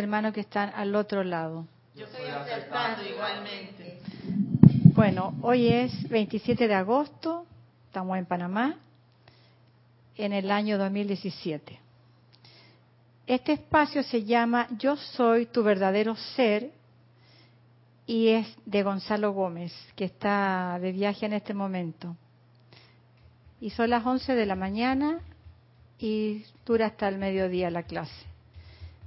hermanos que están al otro lado. Yo estoy acertando igualmente. Bueno, hoy es 27 de agosto, estamos en Panamá, en el año 2017. Este espacio se llama Yo soy tu verdadero ser y es de Gonzalo Gómez, que está de viaje en este momento. Y son las 11 de la mañana y dura hasta el mediodía la clase.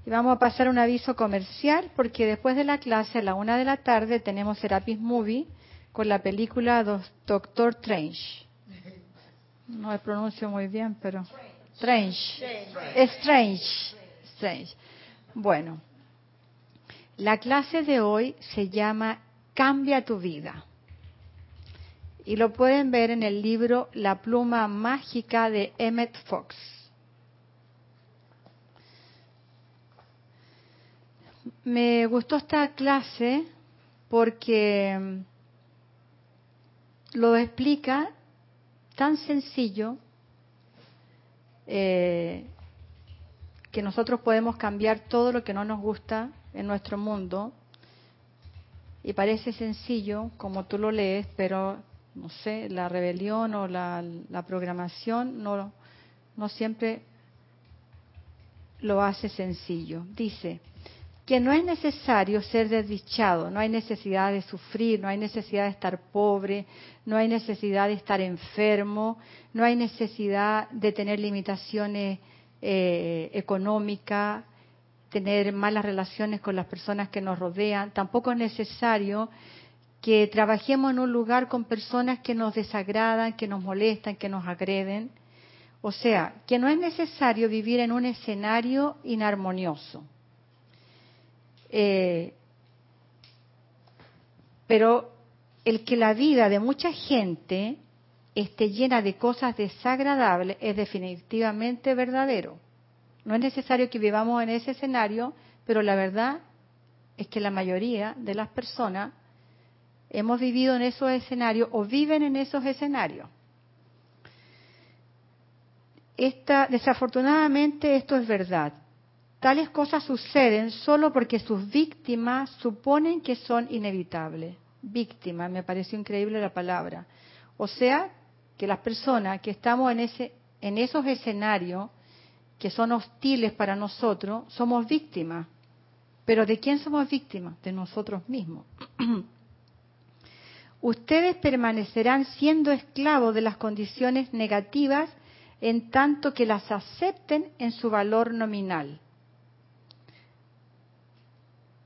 Y vamos a pasar un aviso comercial porque después de la clase, a la una de la tarde, tenemos Serapis Movie con la película Doctor Strange. No me pronuncio muy bien, pero... Strange. Strange. Strange. Bueno, la clase de hoy se llama Cambia tu vida. Y lo pueden ver en el libro La pluma mágica de Emmett Fox. Me gustó esta clase porque mm, lo explica tan sencillo eh, que nosotros podemos cambiar todo lo que no nos gusta en nuestro mundo y parece sencillo como tú lo lees, pero no sé, la rebelión o la, programación no, no siempre lo hace sencillo. Dice que no es necesario ser desdichado, no hay necesidad de sufrir, no hay necesidad de estar pobre, no hay necesidad de estar enfermo, no hay necesidad de tener limitaciones eh, económicas, tener malas relaciones con las personas que nos rodean. Tampoco es necesario que trabajemos en un lugar con personas que nos desagradan, que nos molestan, que nos agreden. O sea, que no es necesario vivir en un escenario inarmonioso. Eh, pero el que la vida de mucha gente esté llena de cosas desagradables es definitivamente verdadero. No es necesario que vivamos en ese escenario, pero la verdad es que la mayoría de las personas hemos vivido en esos escenarios o viven en esos escenarios. Esta, desafortunadamente esto es verdad. Tales cosas suceden solo porque sus víctimas suponen que son inevitables. Víctima, me pareció increíble la palabra. O sea, que las personas que estamos en, ese, en esos escenarios que son hostiles para nosotros, somos víctimas. Pero ¿de quién somos víctimas? De nosotros mismos. Ustedes permanecerán siendo esclavos de las condiciones negativas en tanto que las acepten en su valor nominal.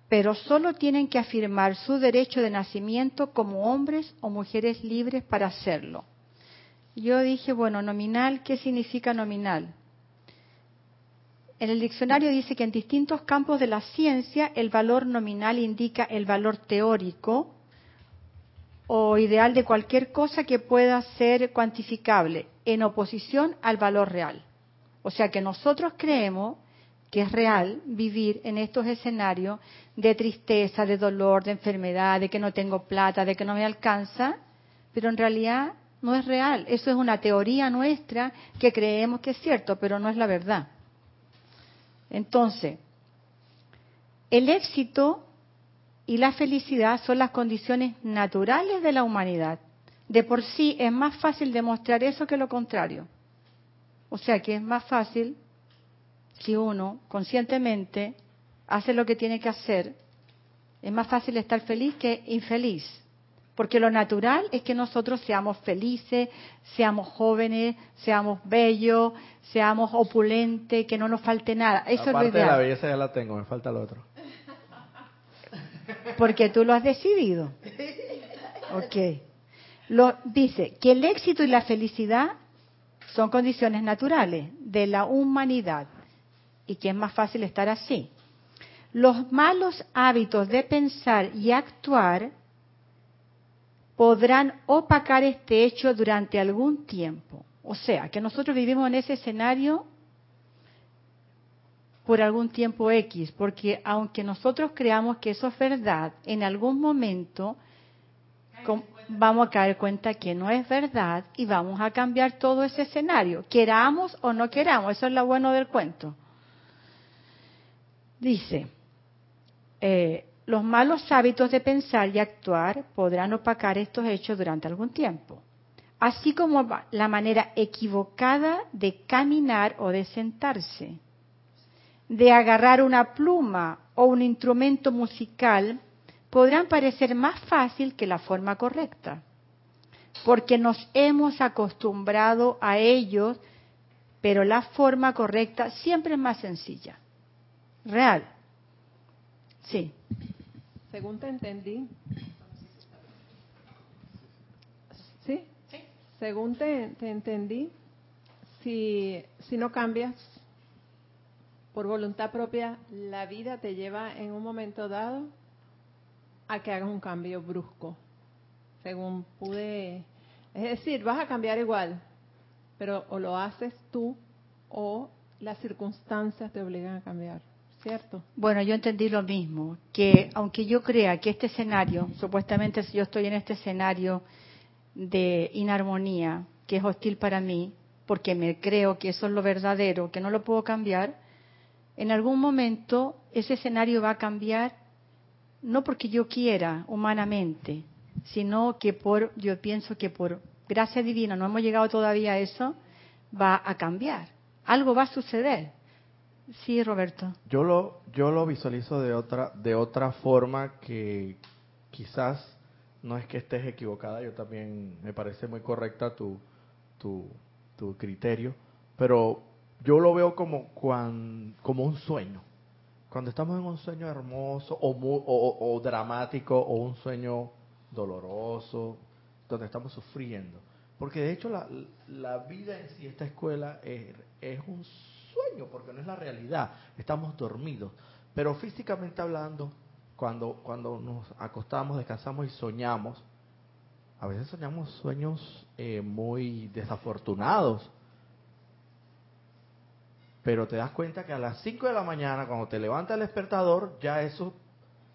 Pero solo tienen que afirmar su derecho de nacimiento como hombres o mujeres libres para hacerlo. Yo dije, bueno, nominal, ¿qué significa nominal? En el diccionario dice que en distintos campos de la ciencia el valor nominal indica el valor teórico o ideal de cualquier cosa que pueda ser cuantificable en oposición al valor real. O sea que nosotros creemos que es real vivir en estos escenarios de tristeza, de dolor, de enfermedad, de que no tengo plata, de que no me alcanza, pero en realidad no es real. Eso es una teoría nuestra que creemos que es cierto, pero no es la verdad. Entonces, el éxito y la felicidad son las condiciones naturales de la humanidad. De por sí es más fácil demostrar eso que lo contrario. O sea que es más fácil si uno conscientemente hace lo que tiene que hacer, es más fácil estar feliz que infeliz. Porque lo natural es que nosotros seamos felices, seamos jóvenes, seamos bellos, seamos opulentes, que no nos falte nada. Eso es lo ideal. de la belleza ya la tengo, me falta lo otro. Porque tú lo has decidido. Ok. Lo, dice que el éxito y la felicidad son condiciones naturales de la humanidad y que es más fácil estar así. Los malos hábitos de pensar y actuar podrán opacar este hecho durante algún tiempo. O sea, que nosotros vivimos en ese escenario por algún tiempo X, porque aunque nosotros creamos que eso es verdad, en algún momento vamos a caer cuenta que no es verdad y vamos a cambiar todo ese escenario, queramos o no queramos, eso es lo bueno del cuento. Dice, eh, los malos hábitos de pensar y actuar podrán opacar estos hechos durante algún tiempo, así como la manera equivocada de caminar o de sentarse, de agarrar una pluma o un instrumento musical podrán parecer más fácil que la forma correcta, porque nos hemos acostumbrado a ellos, pero la forma correcta siempre es más sencilla. Real. Sí. Según te entendí. ¿Sí? Según te, te entendí, si, si no cambias por voluntad propia, la vida te lleva en un momento dado a que hagas un cambio brusco, según pude. Es decir, vas a cambiar igual, pero o lo haces tú o las circunstancias te obligan a cambiar, ¿cierto? Bueno, yo entendí lo mismo, que aunque yo crea que este escenario, supuestamente si yo estoy en este escenario de inarmonía, que es hostil para mí, porque me creo que eso es lo verdadero, que no lo puedo cambiar, en algún momento ese escenario va a cambiar no porque yo quiera humanamente, sino que por, yo pienso que por gracia divina, no hemos llegado todavía a eso, va a cambiar. Algo va a suceder. Sí, Roberto. Yo lo, yo lo visualizo de otra, de otra forma que quizás no es que estés equivocada, yo también me parece muy correcta tu, tu, tu criterio, pero yo lo veo como, como un sueño cuando estamos en un sueño hermoso o, dramático o un sueño doloroso, donde estamos sufriendo. Porque de hecho la, la vida en sí, esta escuela, es, es, un sueño, porque no es la realidad. Estamos dormidos. Pero físicamente hablando, cuando, cuando nos acostamos, descansamos y soñamos, a veces soñamos sueños eh, muy desafortunados pero te das cuenta que a las 5 de la mañana, cuando te levanta el despertador, ya eso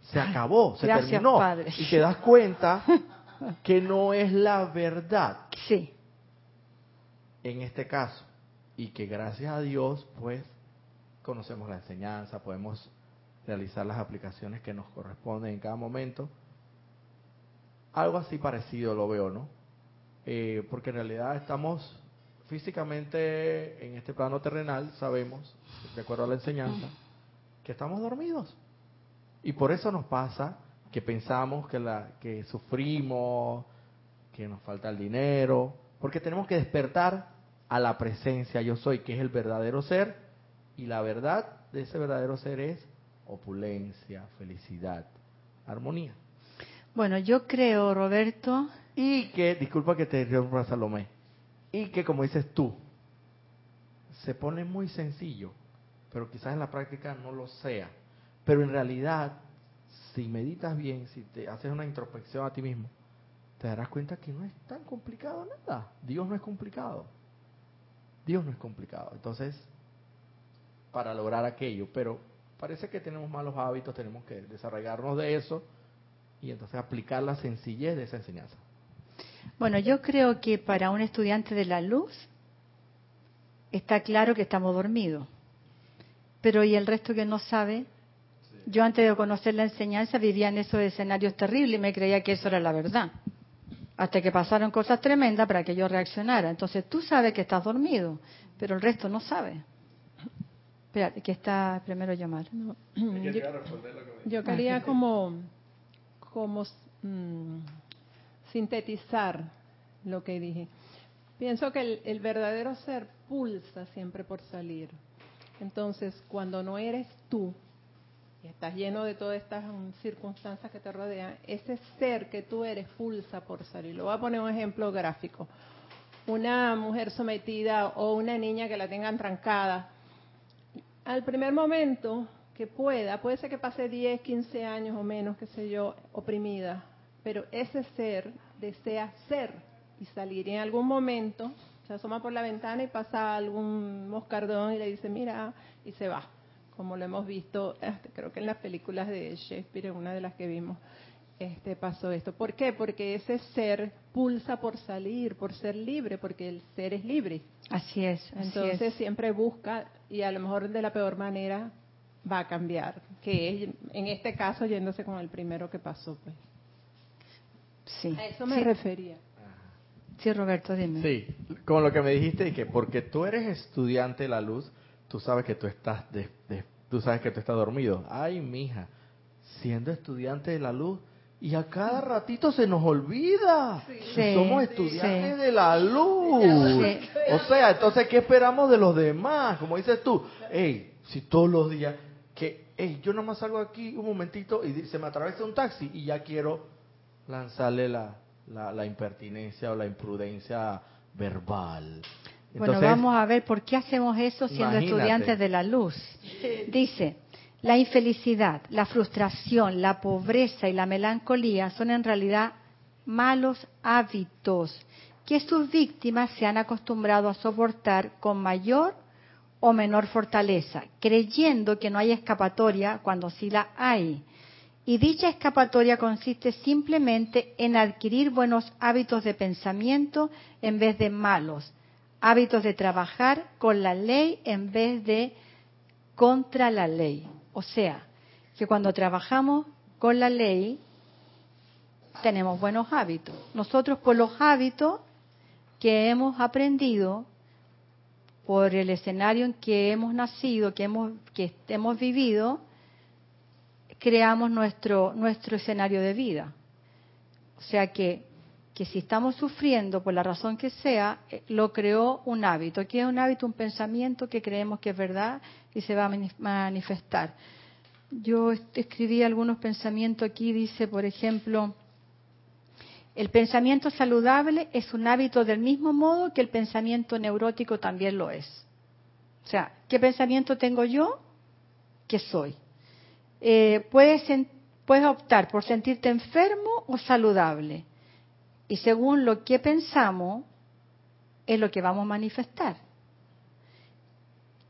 se acabó, se terminó. Y te das cuenta que no es la verdad. Sí. En este caso. Y que gracias a Dios, pues, conocemos la enseñanza, podemos realizar las aplicaciones que nos corresponden en cada momento. Algo así parecido lo veo, ¿no? Eh, porque en realidad estamos físicamente en este plano terrenal sabemos, de acuerdo a la enseñanza, que estamos dormidos. Y por eso nos pasa que pensamos que, la, que sufrimos, que nos falta el dinero, porque tenemos que despertar a la presencia yo soy, que es el verdadero ser, y la verdad de ese verdadero ser es opulencia, felicidad, armonía. Bueno, yo creo, Roberto. Y que, disculpa que te interrumpa, Salomé, y que como dices tú, se pone muy sencillo, pero quizás en la práctica no lo sea. Pero en realidad, si meditas bien, si te haces una introspección a ti mismo, te darás cuenta que no es tan complicado nada. Dios no es complicado. Dios no es complicado. Entonces, para lograr aquello, pero parece que tenemos malos hábitos, tenemos que desarrollarnos de eso y entonces aplicar la sencillez de esa enseñanza. Bueno, yo creo que para un estudiante de la luz está claro que estamos dormidos. Pero ¿y el resto que no sabe? Yo antes de conocer la enseñanza vivía en esos escenarios terribles y me creía que eso era la verdad. Hasta que pasaron cosas tremendas para que yo reaccionara. Entonces tú sabes que estás dormido, pero el resto no sabe. Espérate, que está primero llamar. Yo, quería como, como mm, sintetizar lo que dije. Pienso que el, verdadero ser pulsa siempre por salir. Entonces, cuando no eres tú y estás lleno de todas estas circunstancias que te rodean, ese ser que tú eres pulsa por salir. Lo voy a poner un ejemplo gráfico. Una mujer sometida o una niña que la tengan trancada, al primer momento que pueda, puede ser que pase 10, 15 años o menos, qué sé yo, oprimida, pero ese ser desea ser y salir. Y en algún momento se asoma por la ventana y pasa algún moscardón y le dice, mira, y se va. Como lo hemos visto, este, creo que en las películas de Shakespeare, en una de las que vimos, este pasó esto. ¿Por qué? Porque ese ser pulsa por salir, por ser libre, porque el ser es libre. Así es. Entonces siempre busca y a lo mejor de la peor manera va a cambiar que en este caso yéndose con el primero que pasó, pues. Sí. A eso me refería. Sí, Roberto, dime. Sí, como lo que me dijiste, y que porque tú eres estudiante de la luz, tú sabes que tú estás, de, tú sabes que tú estás dormido. Ay, mija, siendo estudiante de la luz, y a cada ratito se nos olvida. Somos estudiantes de la luz. O sea, entonces, ¿qué esperamos de los demás? Como dices tú, hey, si todos los días, que, hey, yo nomás salgo aquí un momentito y se me atraviesa un taxi y ya quiero lanzarle la, la, impertinencia o la imprudencia verbal. Bueno, vamos a ver por qué hacemos eso siendo estudiantes de la luz. Dice, la infelicidad, la frustración, la pobreza y la melancolía son en realidad malos hábitos que sus víctimas se han acostumbrado a soportar con mayor o menor fortaleza, creyendo que no hay escapatoria cuando sí la hay. Y dicha escapatoria consiste simplemente en adquirir buenos hábitos de pensamiento en vez de malos, hábitos de trabajar con la ley en vez de contra la ley. O sea, que cuando trabajamos con la ley tenemos buenos hábitos. Nosotros por los hábitos que hemos aprendido, por el escenario en que hemos nacido, que hemos, que hemos vivido, creamos nuestro, nuestro escenario de vida. O sea que, que si estamos sufriendo por la razón que sea, eh, lo creó un hábito. ¿Qué es un hábito? Un pensamiento que creemos que es verdad y se va a manifestar. Yo escribí algunos pensamientos aquí, dice, por ejemplo, el pensamiento saludable es un hábito del mismo modo que el pensamiento neurótico también lo es. O sea, ¿qué pensamiento tengo yo? ¿Qué soy? Eh, puedes, puedes optar por sentirte enfermo o saludable. Y según lo que pensamos, es lo que vamos a manifestar.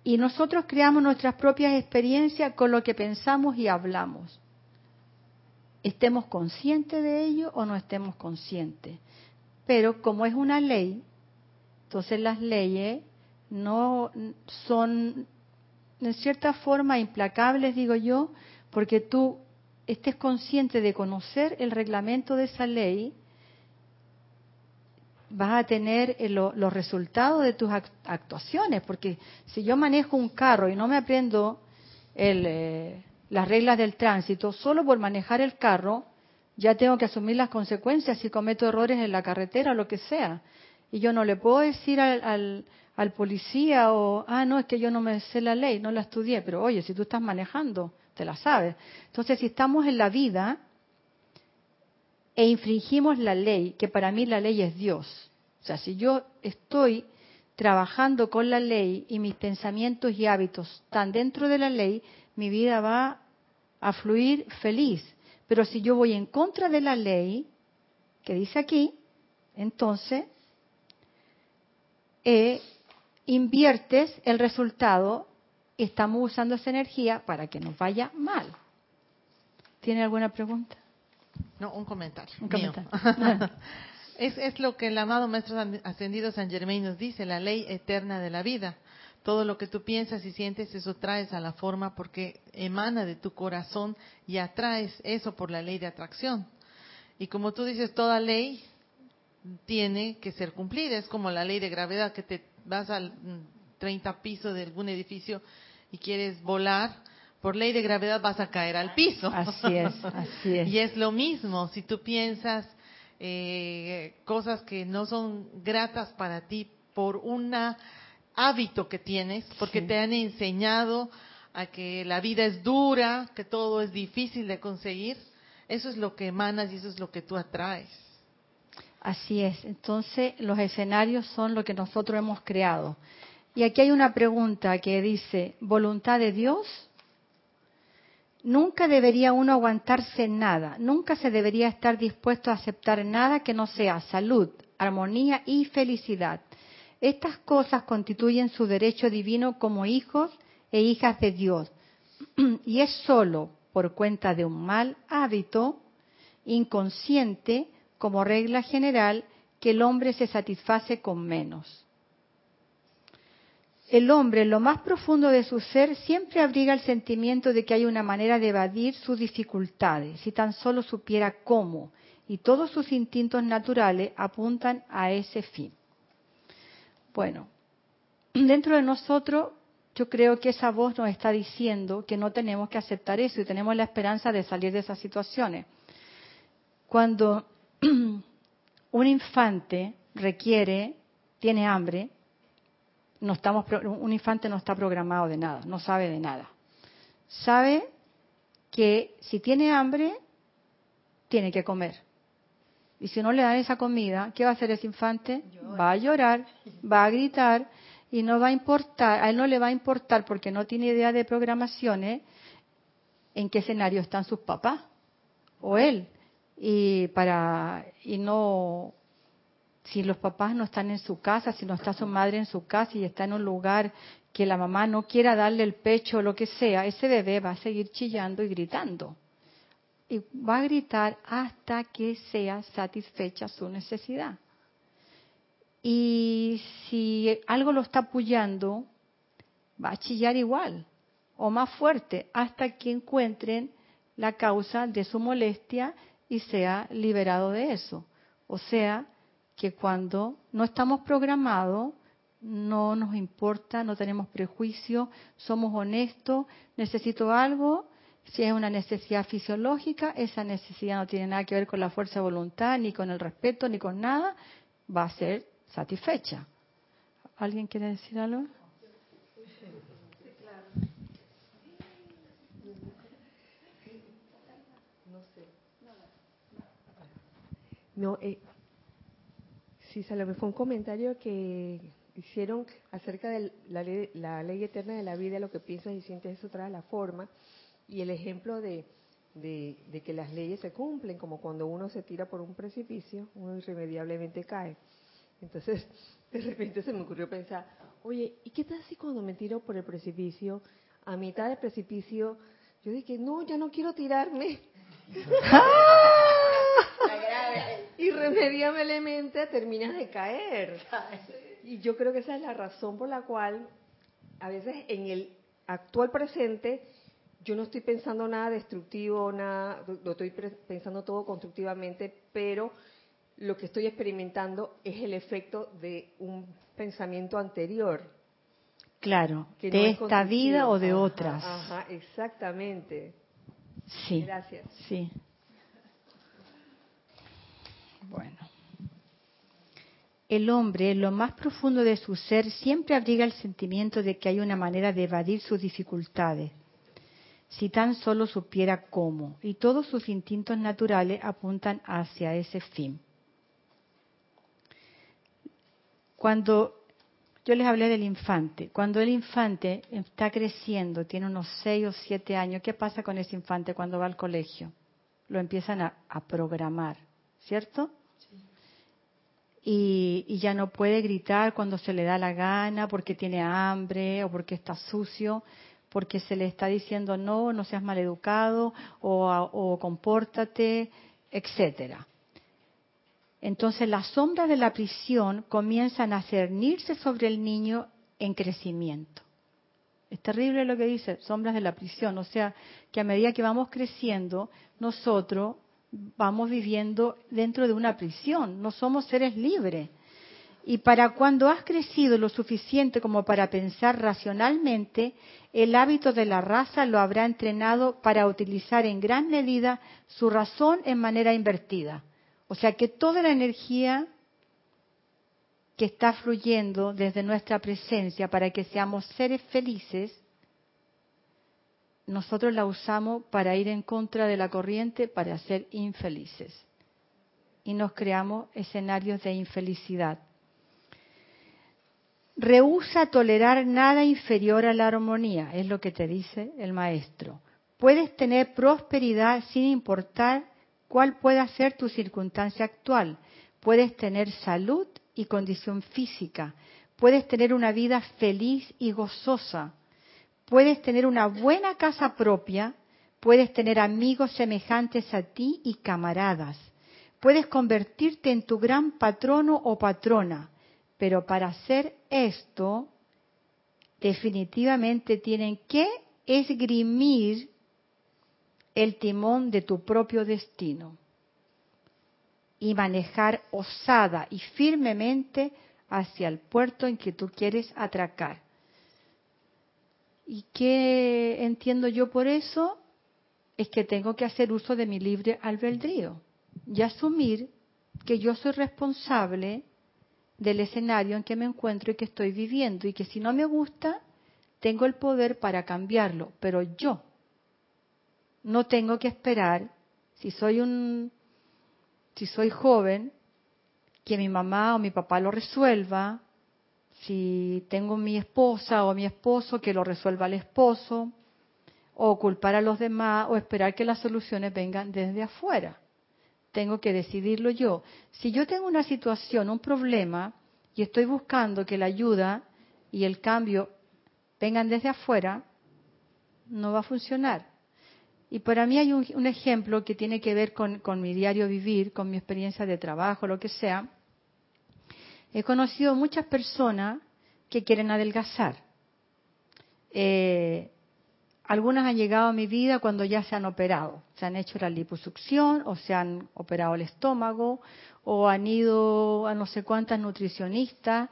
Y nosotros creamos nuestras propias experiencias con lo que pensamos y hablamos. Estemos conscientes de ello o no estemos conscientes. Pero como es una ley, entonces las leyes no son en cierta forma implacables, digo yo, porque tú estés consciente de conocer el reglamento de esa ley, vas a tener eh, los resultados de tus actuaciones, porque si yo manejo un carro y no me aprendo eh, las reglas del tránsito, solo por manejar el carro, ya tengo que asumir las consecuencias si cometo errores en la carretera o lo que sea. Y yo no le puedo decir al, al policía o, ah, no, es que yo no me sé la ley, no la estudié, pero oye, si tú estás manejando, te la sabes. Entonces, si estamos en la vida e infringimos la ley, que para mí la ley es Dios, o sea, si yo estoy trabajando con la ley y mis pensamientos y hábitos están dentro de la ley, mi vida va a fluir feliz. Pero si yo voy en contra de la ley, que dice aquí, entonces eh, inviertes el resultado estamos usando esa energía para que nos vaya mal. ¿Tiene alguna pregunta? No, un comentario. Un comentario. es, es lo que el amado Maestro Ascendido San Germain nos dice, la ley eterna de la vida. Todo lo que tú piensas y sientes, eso traes a la forma porque emana de tu corazón y atraes eso por la ley de atracción. Y como tú dices, toda ley tiene que ser cumplida. Es como la ley de gravedad, que te vas al 30 piso de algún edificio y quieres volar, por ley de gravedad vas a caer al piso. Así es, así es. y es lo mismo, si tú piensas eh, cosas que no son gratas para ti por un hábito que tienes, porque te han enseñado a que la vida es dura, que todo es difícil de conseguir, eso es lo que emanas y eso es lo que tú atraes. Así es, entonces los escenarios son lo que nosotros hemos creado. Y aquí hay una pregunta que dice, ¿voluntad de Dios? Nunca debería uno aguantarse nada, nunca se debería estar dispuesto a aceptar nada que no sea salud, armonía y felicidad. Estas cosas constituyen su derecho divino como hijos e hijas de Dios. Y es sólo por cuenta de un mal hábito inconsciente, como regla general, que el hombre se satisface con menos. El hombre, en lo más profundo de su ser, siempre abriga el sentimiento de que hay una manera de evadir sus dificultades, si tan solo supiera cómo, y todos sus instintos naturales apuntan a ese fin. Bueno, dentro de nosotros yo creo que esa voz nos está diciendo que no tenemos que aceptar eso y tenemos la esperanza de salir de esas situaciones. Cuando un infante requiere, tiene hambre, no estamos, un infante no está programado de nada, no sabe de nada. Sabe que si tiene hambre, tiene que comer. Y si no le dan esa comida, ¿qué va a hacer ese infante? Va a llorar, va a gritar y no va a importar, a él no le va a importar porque no tiene idea de programaciones en qué escenario están sus papás o él. Y para y no si los papás no están en su casa, si no está su madre en su casa y está en un lugar que la mamá no quiera darle el pecho o lo que sea, ese bebé va a seguir chillando y gritando. Y va a gritar hasta que sea satisfecha su necesidad. Y si algo lo está apoyando, va a chillar igual o más fuerte hasta que encuentren la causa de su molestia y sea liberado de eso. O sea, que cuando no estamos programados, no nos importa, no tenemos prejuicio, somos honestos, necesito algo, si es una necesidad fisiológica, esa necesidad no tiene nada que ver con la fuerza de voluntad, ni con el respeto, ni con nada, va a ser satisfecha. ¿Alguien quiere decir algo? No, eh, sí, Salomé, fue un comentario que hicieron acerca de la ley, la ley eterna de la vida, lo que piensas y sientes, eso trae la forma, y el ejemplo de, de, de, que las leyes se cumplen, como cuando uno se tira por un precipicio, uno irremediablemente cae. Entonces, de repente se me ocurrió pensar, oye, ¿y qué tal si cuando me tiro por el precipicio, a mitad del precipicio, yo dije, no, ya no quiero tirarme? Irremediablemente terminas de caer. Y yo creo que esa es la razón por la cual a veces en el actual presente yo no estoy pensando nada destructivo, nada, lo estoy pensando todo constructivamente, pero lo que estoy experimentando es el efecto de un pensamiento anterior. Claro, de esta vida o de otras. Ajá, exactamente. Sí. Gracias. Sí. Bueno. El hombre, en lo más profundo de su ser, siempre abriga el sentimiento de que hay una manera de evadir sus dificultades, si tan solo supiera cómo, y todos sus instintos naturales apuntan hacia ese fin. Cuando yo les hablé del infante, cuando el infante está creciendo, tiene unos 6 o 7 años, ¿qué pasa con ese infante cuando va al colegio? Lo empiezan a, programar, ¿cierto? Y, y, ya no puede gritar cuando se le da la gana, porque tiene hambre o porque está sucio, porque se le está diciendo no, no seas maleducado o, o compórtate, etcétera. Entonces las sombras de la prisión comienzan a cernirse sobre el niño en crecimiento. Es terrible lo que dice, sombras de la prisión. O sea, que a medida que vamos creciendo, nosotros vamos viviendo dentro de una prisión. No somos seres libres. Y para cuando has crecido lo suficiente como para pensar racionalmente, el hábito de la raza lo habrá entrenado para utilizar en gran medida su razón en manera invertida. O sea que toda la energía que está fluyendo desde nuestra presencia para que seamos seres felices, nosotros la usamos para ir en contra de la corriente, para ser infelices. Y nos creamos escenarios de infelicidad. Rehúsa tolerar nada inferior a la armonía, es lo que te dice el maestro. Puedes tener prosperidad sin importar cuál pueda ser tu circunstancia actual. Puedes tener salud y condición física. Puedes tener una vida feliz y gozosa. Puedes tener una buena casa propia. Puedes tener amigos semejantes a ti y camaradas. Puedes convertirte en tu gran patrono o patrona. Pero para hacer esto, definitivamente tienen que esgrimir el timón de tu propio destino y manejar osada y firmemente hacia el puerto en que tú quieres atracar. ¿Y qué entiendo yo por eso? Es que tengo que hacer uso de mi libre albedrío y asumir que yo soy responsable del escenario en que me encuentro y que estoy viviendo. Y que si no me gusta, tengo el poder para cambiarlo, pero yo no tengo que esperar, si soy un si soy joven, que mi mamá o mi papá lo resuelva, si tengo mi esposa o mi esposo, que lo resuelva el esposo, o culpar a los demás, o esperar que las soluciones vengan desde afuera. Tengo que decidirlo yo. Si yo tengo una situación, un problema, y estoy buscando que la ayuda y el cambio vengan desde afuera, no va a funcionar. Y para mí hay un, ejemplo que tiene que ver con, mi diario vivir, con mi experiencia de trabajo, lo que sea. He conocido muchas personas que quieren adelgazar. Eh, algunas han llegado a mi vida cuando ya se han operado, se han hecho la liposucción o se han operado el estómago o han ido a no sé cuántas nutricionistas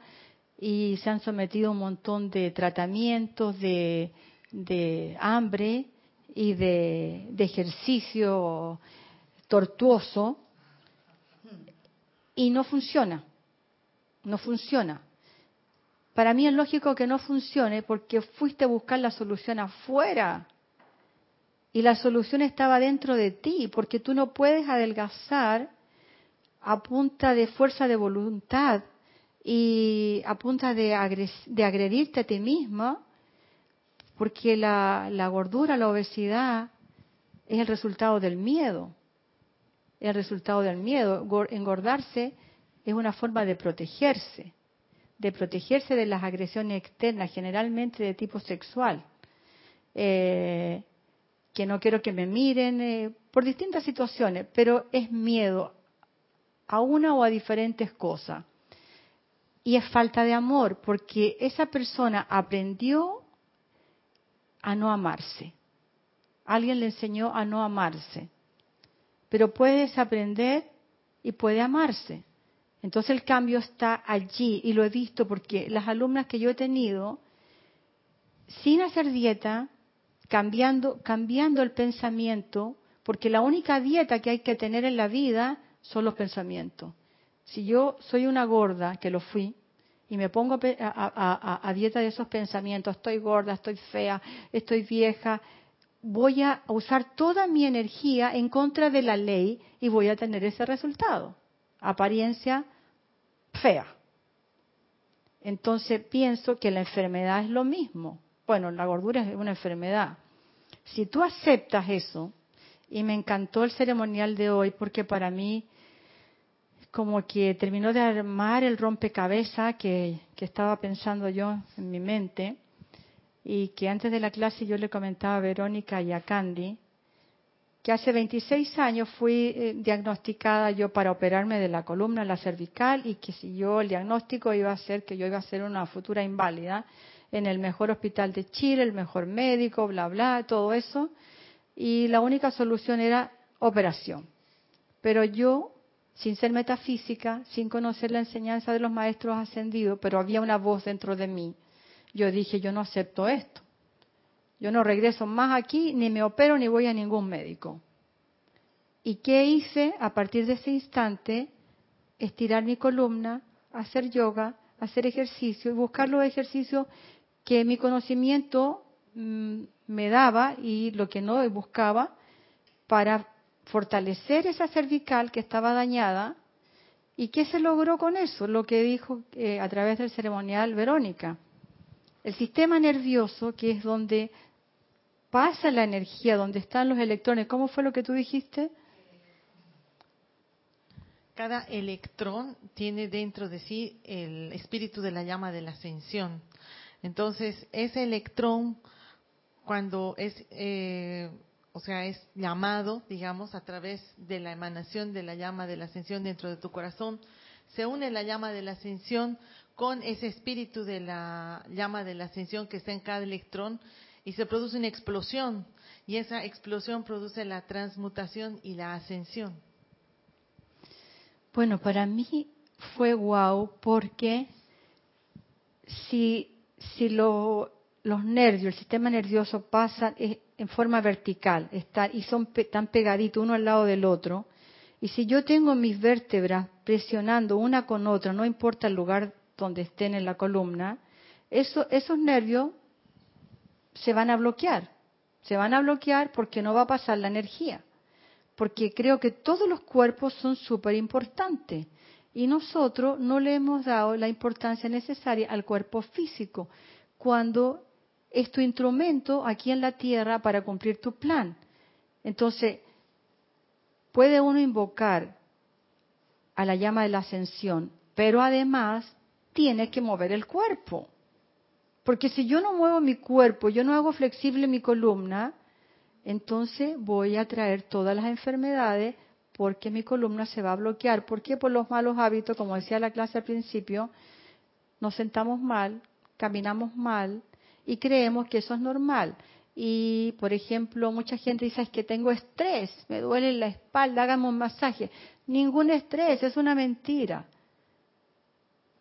y se han sometido a un montón de tratamientos de, de hambre y de, ejercicio tortuoso y no funciona, no funciona. Para mí es lógico que no funcione porque fuiste a buscar la solución afuera y la solución estaba dentro de ti, porque tú no puedes adelgazar a punta de fuerza de voluntad y a punta de, de agredirte a ti misma porque la, gordura, la obesidad, es el resultado del miedo. El resultado del miedo. Engordarse es una forma de protegerse, de protegerse de las agresiones externas, generalmente de tipo sexual. Eh, que no quiero que me miren, eh, por distintas situaciones, pero es miedo a una o a diferentes cosas. Y es falta de amor, porque esa persona aprendió a no amarse. Alguien le enseñó a no amarse. Pero puede desaprender y puede amarse. Entonces el cambio está allí y lo he visto porque las alumnas que yo he tenido, sin hacer dieta, cambiando, cambiando el pensamiento, porque la única dieta que hay que tener en la vida son los pensamientos. Si yo soy una gorda, que lo fui, y me pongo a, dieta de esos pensamientos, estoy gorda, estoy fea, estoy vieja, voy a usar toda mi energía en contra de la ley y voy a tener ese resultado. Apariencia fea. Entonces pienso que la enfermedad es lo mismo. Bueno, la gordura es una enfermedad. Si tú aceptas eso, y me encantó el ceremonial de hoy porque para mí como que terminó de armar el rompecabezas que, que estaba pensando yo en mi mente y que antes de la clase yo le comentaba a Verónica y a Candy que hace 26 años fui eh, diagnosticada yo para operarme de la columna, la cervical, y que si yo el diagnóstico iba a ser que yo iba a ser una futura inválida en el mejor hospital de Chile, el mejor médico, bla, bla, todo eso. Y la única solución era operación. Pero yo sin ser metafísica, sin conocer la enseñanza de los maestros ascendidos, pero había una voz dentro de mí. Yo dije, yo no acepto esto. Yo no regreso más aquí, ni me opero, ni voy a ningún médico. ¿Y qué hice a partir de ese instante? Estirar mi columna, hacer yoga, hacer ejercicio y buscar los ejercicios que mi conocimiento mm, me daba y lo que no buscaba para fortalecer esa cervical que estaba dañada. ¿Y qué se logró con eso? Lo que dijo eh, a través del ceremonial Verónica. El sistema nervioso, que es donde pasa la energía, donde están los electrones, ¿cómo fue lo que tú dijiste? Cada electrón tiene dentro de sí el espíritu de la llama de la ascensión. Entonces, ese electrón, cuando es eh, o sea, es llamado, digamos, a través de la emanación de la llama de la ascensión dentro de tu corazón, se une la llama de la ascensión con ese espíritu de la llama de la ascensión que está en cada electrón y se produce una explosión y esa explosión produce la transmutación y la ascensión. Bueno, para mí fue wow porque si, si los nervios, el sistema nervioso pasan en forma vertical y son tan pegaditos uno al lado del otro, y si yo tengo mis vértebras presionando una con otra, no importa el lugar donde estén en la columna, eso, esos nervios se van a bloquear. Se van a bloquear porque no va a pasar la energía. Porque creo que todos los cuerpos son súper importantes. Y nosotros no le hemos dado la importancia necesaria al cuerpo físico, cuando es tu instrumento aquí en la tierra para cumplir tu plan. Entonces, puede uno invocar a la llama de la ascensión, pero además tiene que mover el cuerpo. Porque si yo no muevo mi cuerpo, yo no hago flexible mi columna, entonces voy a traer todas las enfermedades porque mi columna se va a bloquear. ¿Por qué? Por los malos hábitos, como decía la clase al principio, nos sentamos mal, caminamos mal y creemos que eso es normal. Y, por ejemplo, mucha gente dice, es que tengo estrés, me duele la espalda, hágame un masaje. Ningún estrés, es una mentira.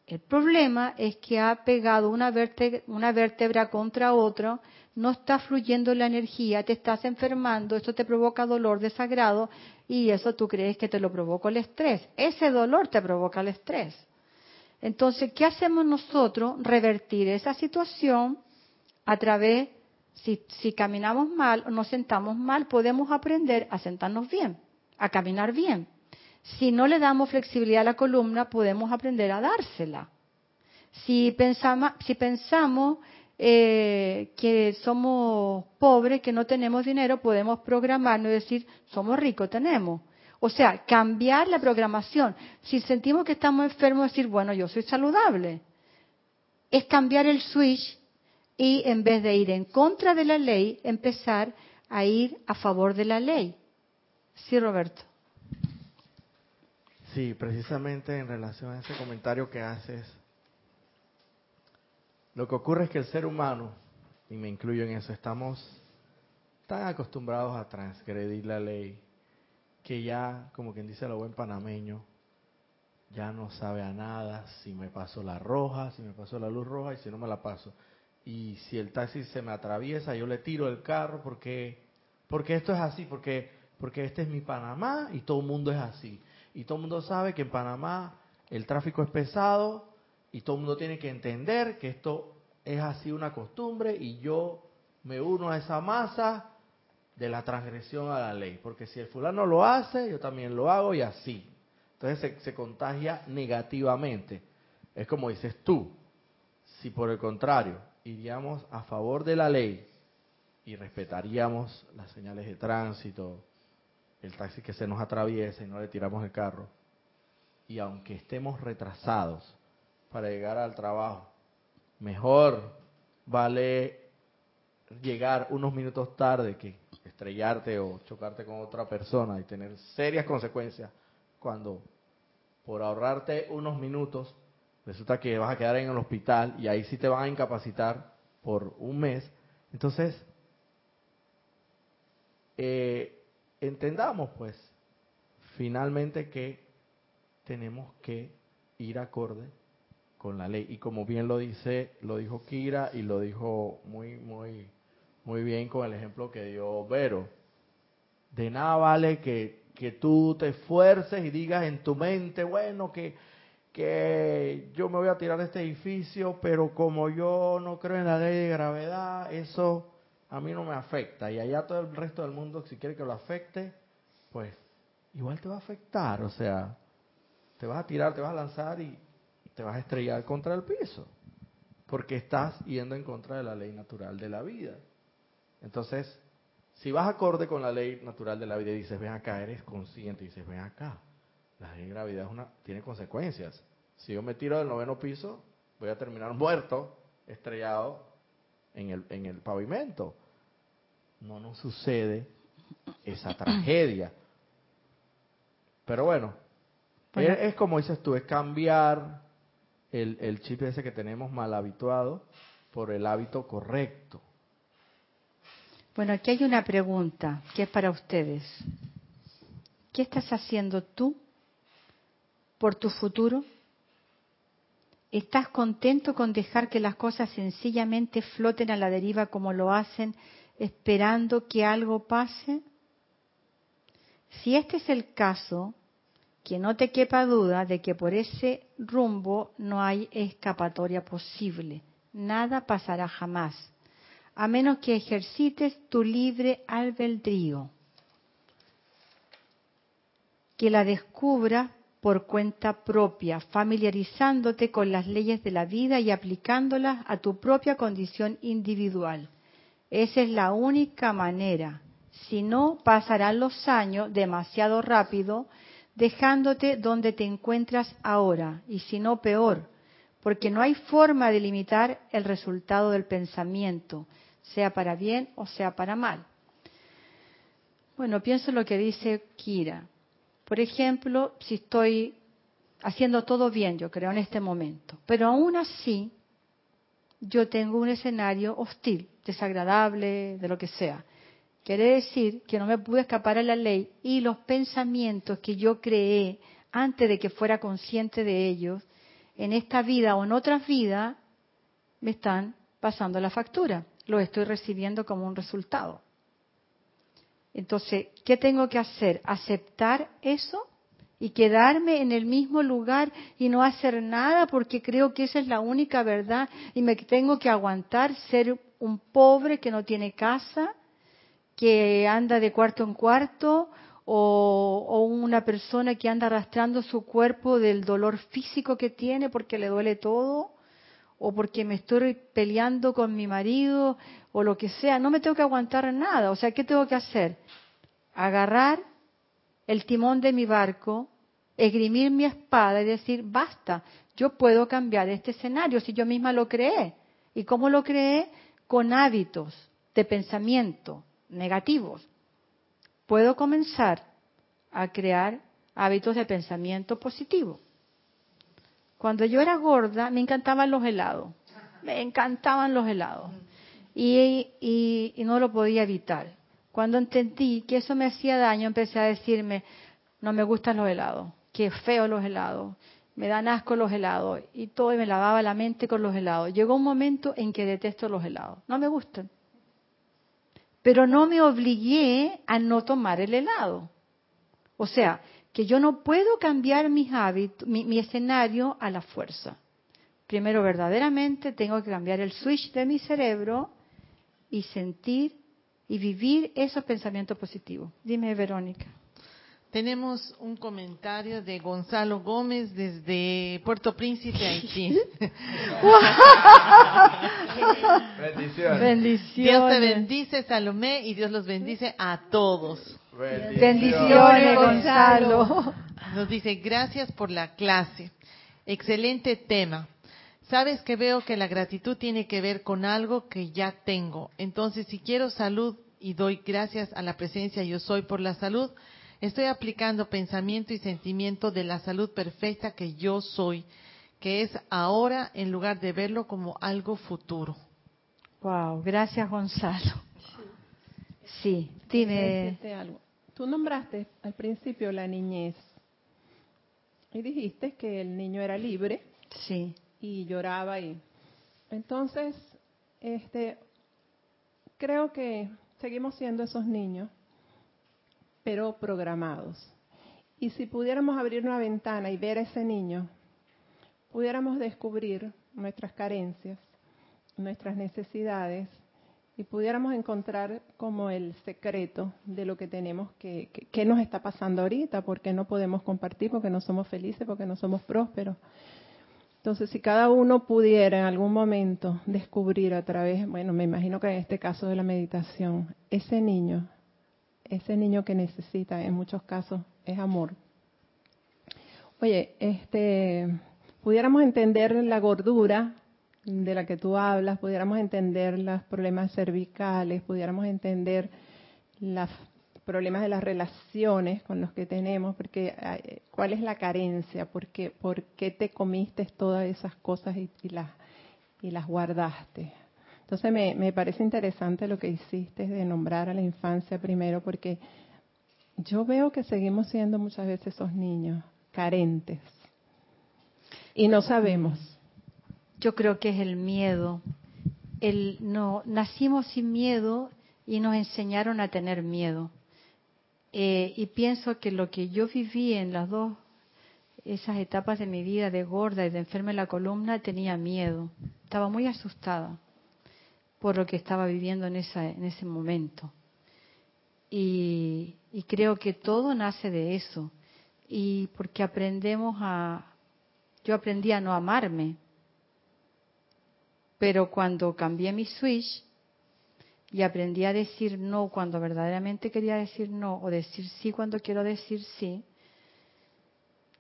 El problema es que ha pegado una vértebra, una vértebra contra otra, no está fluyendo la energía, te estás enfermando, esto te provoca dolor, desagrado, y eso tú crees que te lo provoca el estrés. Ese dolor te provoca el estrés. Entonces, ¿qué hacemos nosotros? Revertir esa situación a través, si, si caminamos mal o nos sentamos mal, podemos aprender a sentarnos bien, a caminar bien. Si no le damos flexibilidad a la columna, podemos aprender a dársela. Si pensamos, si pensamos eh, que somos pobres, que no tenemos dinero, podemos programarnos y decir, somos ricos, tenemos. O sea, cambiar la programación. Si sentimos que estamos enfermos, decir, bueno, yo soy saludable. Es cambiar el switch y en vez de ir en contra de la ley, empezar a ir a favor de la ley. Sí, Roberto. Sí, precisamente en relación a ese comentario que haces, lo que ocurre es que el ser humano, y me incluyo en eso, estamos tan acostumbrados a transgredir la ley que ya, como quien dice lo buen panameño, ya no sabe a nada si me paso la roja, si me paso la luz roja y si no me la paso. Y si el taxi se me atraviesa, yo le tiro el carro porque porque esto es así, porque porque este es mi Panamá y todo el mundo es así. Y todo el mundo sabe que en Panamá el tráfico es pesado y todo el mundo tiene que entender que esto es así una costumbre y yo me uno a esa masa de la transgresión a la ley. Porque si el fulano lo hace, yo también lo hago y así. Entonces se, se contagia negativamente. Es como dices tú, si por el contrario iríamos a favor de la ley y respetaríamos las señales de tránsito, el taxi que se nos atraviesa y no le tiramos el carro. Y aunque estemos retrasados para llegar al trabajo, mejor vale llegar unos minutos tarde que estrellarte o chocarte con otra persona y tener serias consecuencias cuando por ahorrarte unos minutos resulta que vas a quedar en el hospital y ahí sí te van a incapacitar por un mes. Entonces, eh, entendamos pues finalmente que tenemos que ir acorde con la ley. Y como bien lo dice lo dijo Kira y lo dijo muy muy muy bien con el ejemplo que dio Vero. De nada vale que, que tú te esfuerces y digas en tu mente bueno que que yo me voy a tirar de este edificio pero como yo no creo en la ley de gravedad eso a mí no me afecta y allá todo el resto del mundo si quiere que lo afecte, pues igual te va a afectar, o sea, te vas a tirar, te vas a lanzar y te vas a estrellar contra el piso, porque estás yendo en contra de la ley natural de la vida. Entonces, si vas acorde con la ley natural de la vida y dices, ven acá, eres consciente, y dices, ven acá, la ley de gravedad es una, tiene consecuencias. Si yo me tiro del noveno piso, voy a terminar muerto, estrellado en el, en el pavimento. No nos sucede esa tragedia. Pero bueno, es, como dices tú, es cambiar el, el chip ese que tenemos mal habituado por el hábito correcto. Bueno, aquí hay una pregunta que es para ustedes. ¿Qué estás haciendo tú por tu futuro? ¿Estás contento con dejar que las cosas sencillamente floten a la deriva como lo hacen, esperando que algo pase? Si este es el caso, que no te quepa duda de que por ese rumbo no hay escapatoria posible. Nada pasará jamás, a menos que ejercites tu libre albedrío, que la descubras por cuenta propia, familiarizándote con las leyes de la vida y aplicándolas a tu propia condición individual. Esa es la única manera. Si no, pasarán los años demasiado rápido, dejándote donde te encuentras ahora, y si no, peor, porque no hay forma de limitar el resultado del pensamiento, sea para bien o sea para mal. Bueno, pienso lo que dice Kira. Por ejemplo, si estoy haciendo todo bien, yo creo, en este momento, pero aún así yo tengo un escenario hostil, desagradable, de lo que sea. Quiere decir que no me pude escapar a la ley y los pensamientos que yo creé antes de que fuera consciente de ellos, en esta vida o en otras vidas, me están pasando la factura. Lo estoy recibiendo como un resultado. Entonces, ¿qué tengo que hacer? ¿Aceptar eso? Y quedarme en el mismo lugar y no hacer nada porque creo que esa es la única verdad y me tengo que aguantar ser un pobre que no tiene casa, que anda de cuarto en cuarto o, una persona que anda arrastrando su cuerpo del dolor físico que tiene porque le duele todo o porque me estoy peleando con mi marido o lo que sea, no me tengo que aguantar nada. O sea, ¿qué tengo que hacer? Agarrar el timón de mi barco, esgrimir mi espada y decir, basta, yo puedo cambiar este escenario si yo misma lo creé. ¿Y cómo lo creé? Con hábitos de pensamiento negativos. Puedo comenzar a crear hábitos de pensamiento positivo. Cuando yo era gorda, me encantaban los helados. Me encantaban los helados y, no lo podía evitar. Cuando entendí que eso me hacía daño, empecé a decirme, no me gustan los helados, qué feo los helados, me dan asco los helados, y todo y me lavaba la mente con los helados. Llegó un momento en que detesto los helados, no me gustan. Pero no me obligué a no tomar el helado. O sea, que yo no puedo cambiar mis hábitos, mi escenario a la fuerza. Primero, verdaderamente tengo que cambiar el switch de mi cerebro y sentir y vivir esos pensamientos positivos. Dime, Verónica. Tenemos un comentario de Gonzalo Gómez desde Puerto Príncipe, Haití. Bendiciones. Bendiciones. Dios te bendice, Salomé, y Dios los bendice a todos. Bendiciones, Bendiciones Gonzalo. Nos dice, gracias por la clase. Excelente tema. Sabes que veo que la gratitud tiene que ver con algo que ya tengo. Entonces, si quiero salud y doy gracias a la presencia yo soy por la salud, estoy aplicando pensamiento y sentimiento de la salud perfecta que yo soy, que es ahora en lugar de verlo como algo futuro. Wow, gracias Gonzalo. Sí, dime. Algo. Tú nombraste al principio la niñez y dijiste que el niño era libre. Sí y lloraba y entonces este creo que seguimos siendo esos niños pero programados y si pudiéramos abrir una ventana y ver a ese niño pudiéramos descubrir nuestras carencias nuestras necesidades y pudiéramos encontrar como el secreto de lo que tenemos que, que, nos está pasando ahorita, porque no podemos compartir, porque no somos felices, porque no somos prósperos. Entonces, si cada uno pudiera en algún momento descubrir a través, bueno, me imagino que en este caso de la meditación, ese niño, ese niño que necesita en muchos casos es amor. Oye, este, pudiéramos entender la gordura de la que tú hablas, pudiéramos entender los problemas cervicales, pudiéramos entender los problemas de las relaciones con los que tenemos, porque cuál es la carencia, ¿Por qué, por qué te comiste todas esas cosas y, las, y las guardaste. Entonces me, me parece interesante lo que hiciste de nombrar a la infancia primero, porque yo veo que seguimos siendo muchas veces esos niños carentes y no sabemos. Yo creo que es el miedo. El, no, nacimos sin miedo y nos enseñaron a tener miedo. Eh, y pienso que lo que yo viví en las dos, esas etapas de mi vida de gorda y de enferma en la columna, tenía miedo. Estaba muy asustada por lo que estaba viviendo en, esa, en ese momento. Y, y creo que todo nace de eso. Y porque aprendemos a... Yo aprendí a no amarme. Pero cuando cambié mi switch y aprendí a decir no cuando verdaderamente quería decir no o decir sí cuando quiero decir sí,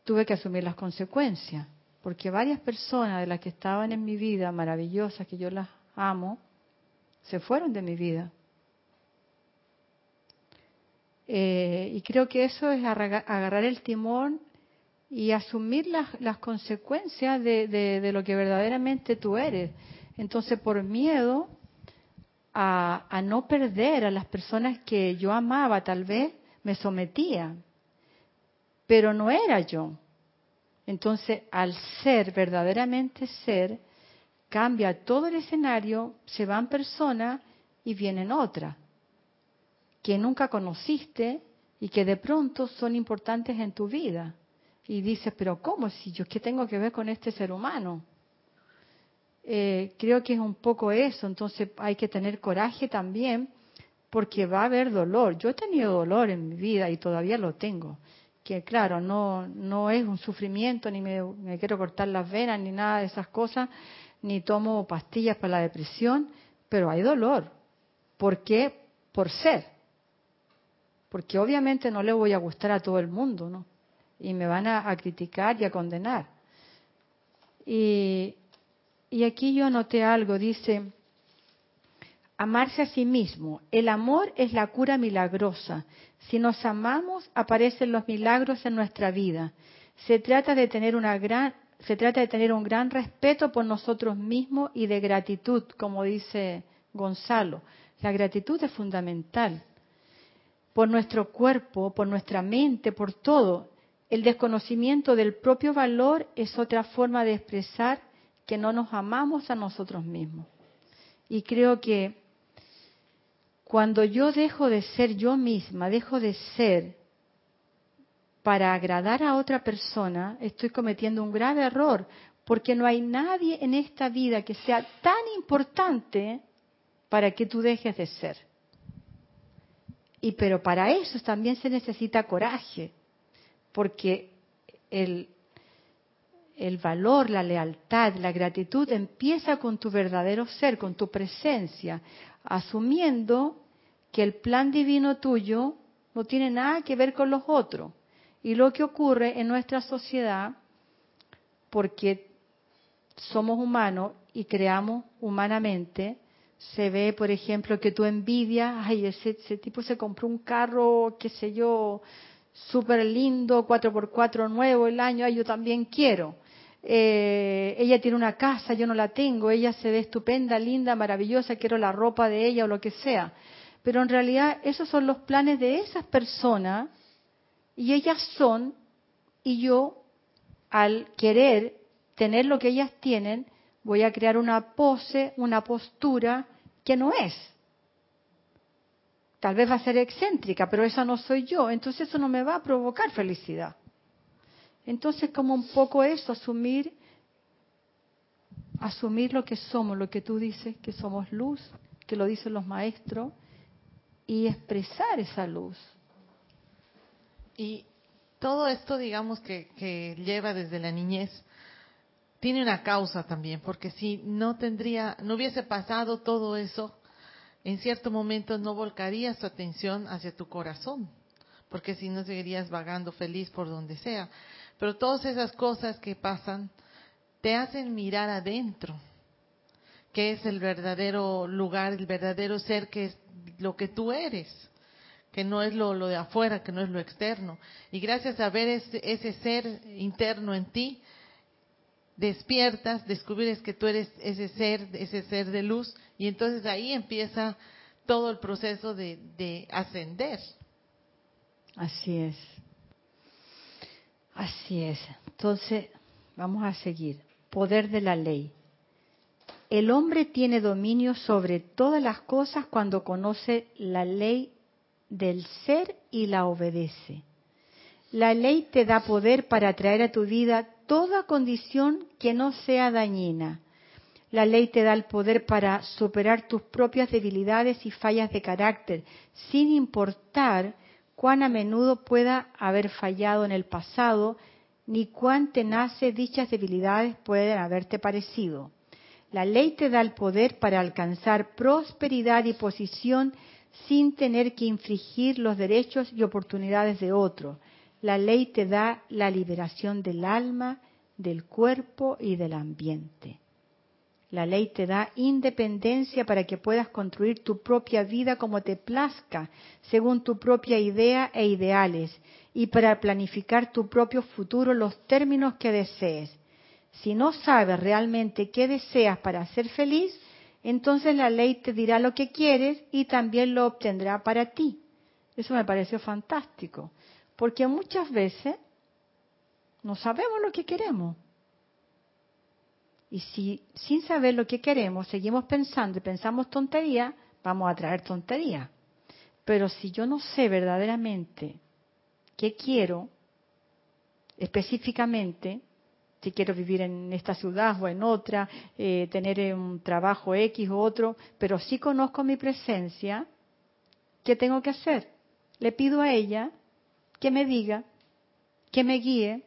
tuve que asumir las consecuencias. Porque varias personas de las que estaban en mi vida, maravillosas, que yo las amo, se fueron de mi vida. Eh, y creo que eso es agarrar el timón y asumir las, consecuencias de, lo que verdaderamente tú eres. Entonces, por miedo a, a, no perder a las personas que yo amaba, tal vez me sometía, pero no era yo. Entonces, al ser, verdaderamente ser, cambia todo el escenario, se van personas y vienen otras que nunca conociste y que de pronto son importantes en tu vida. Y dices, pero ¿cómo? Si yo qué tengo que ver con este ser humano. Eh, creo que es un poco eso, entonces hay que tener coraje también porque va a haber dolor. Yo he tenido dolor en mi vida y todavía lo tengo. Que claro, no, no es un sufrimiento, ni me, quiero cortar las venas, ni nada de esas cosas, ni tomo pastillas para la depresión, pero hay dolor. ¿Por qué? Por ser porque obviamente no le voy a gustar a todo el mundo, ¿no? Y me van a, criticar y a condenar. Y, y aquí yo noté algo, dice, amarse a sí mismo. El amor es la cura milagrosa. Si nos amamos, aparecen los milagros en nuestra vida. Se trata de tener una gran se trata de tener un gran respeto por nosotros mismos y de gratitud, como dice Gonzalo. La gratitud es fundamental por nuestro cuerpo, por nuestra mente, por todo. El desconocimiento del propio valor es otra forma de expresar que no nos amamos a nosotros mismos. Y creo que cuando yo dejo de ser yo misma, dejo de ser para agradar a otra persona, estoy cometiendo un grave error, porque no hay nadie en esta vida que sea tan importante para que tú dejes de ser. Y pero para eso también se necesita coraje, porque el, el valor, la lealtad, la gratitud empieza con tu verdadero ser, con tu presencia, asumiendo que el plan divino tuyo no tiene nada que ver con los otros. Y lo que ocurre en nuestra sociedad, porque somos humanos y creamos humanamente, se ve, por ejemplo, que tú envidias, ay, ese, tipo se compró un carro, qué sé yo, súper lindo, 4x4 nuevo el año, ay, yo también quiero. Eh, ella tiene una casa, yo no la tengo, ella se ve estupenda, linda, maravillosa, quiero la ropa de ella o lo que sea. Pero en realidad esos son los planes de esas personas y ellas son, y yo, al querer tener lo que ellas tienen, voy a crear una pose, una postura que no es. Tal vez va a ser excéntrica, pero esa no soy yo, entonces eso no me va a provocar felicidad. Entonces, como un poco eso, asumir asumir lo que somos, lo que tú dices, que somos luz, que lo dicen los maestros, y expresar esa luz. Y todo esto, digamos, que, que lleva desde la niñez, tiene una causa también, porque si no tendría, no hubiese pasado todo eso, en cierto momento no volcarías tu atención hacia tu corazón, porque si no seguirías vagando feliz por donde sea. Pero todas esas cosas que pasan te hacen mirar adentro, que es el verdadero lugar, el verdadero ser que es lo que tú eres. que no es lo, de afuera, que no es lo externo. Y gracias a ver ese, ese ser interno en ti, despiertas, descubres que tú eres ese ser, ese ser de luz, y entonces ahí empieza todo el proceso de, de ascender. Así es. Así es. Entonces, vamos a seguir. Poder de la ley. El hombre tiene dominio sobre todas las cosas cuando conoce la ley del ser y la obedece. La ley te da poder para traer a tu vida toda condición que no sea dañina. La ley te da el poder para superar tus propias debilidades y fallas de carácter, sin importar cuán a menudo pueda haber fallado en el pasado, ni cuán tenaces dichas debilidades pueden haberte parecido. La ley te da el poder para alcanzar prosperidad y posición sin tener que infringir los derechos y oportunidades de otro. La ley te da la liberación del alma, del cuerpo y del ambiente. La ley te da independencia para que puedas construir tu propia vida como te plazca, según tu propia idea e ideales, y para planificar tu propio futuro los términos que desees. Si no sabes realmente qué deseas para ser feliz, entonces la ley te dirá lo que quieres y también lo obtendrá para ti. Eso me pareció fantástico, porque muchas veces no sabemos lo que queremos. Y si sin saber lo que queremos seguimos pensando y pensamos tontería, vamos a traer tontería. Pero si yo no sé verdaderamente qué quiero específicamente, si quiero vivir en esta ciudad o en otra, eh, tener un trabajo X o otro, pero sí conozco mi presencia, ¿qué tengo que hacer? Le pido a ella que me diga, que me guíe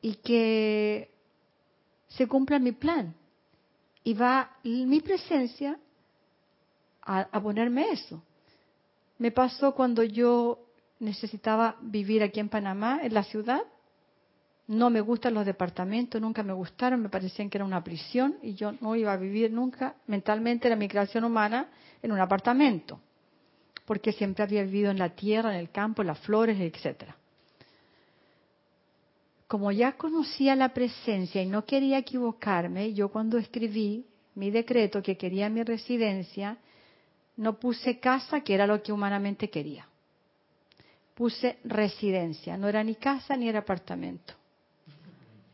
y que se cumpla mi plan. Y va mi presencia a, ponerme eso. Me pasó cuando yo necesitaba vivir aquí en Panamá, en la ciudad, no me gustan los departamentos, nunca me gustaron, me parecían que era una prisión y yo no iba a vivir nunca mentalmente la migración humana en un apartamento, porque siempre había vivido en la tierra, en el campo, en las flores, etcétera. Como ya conocía la presencia y no quería equivocarme, yo cuando escribí mi decreto que quería mi residencia, no puse casa, que era lo que humanamente quería. Puse residencia, no era ni casa ni era apartamento.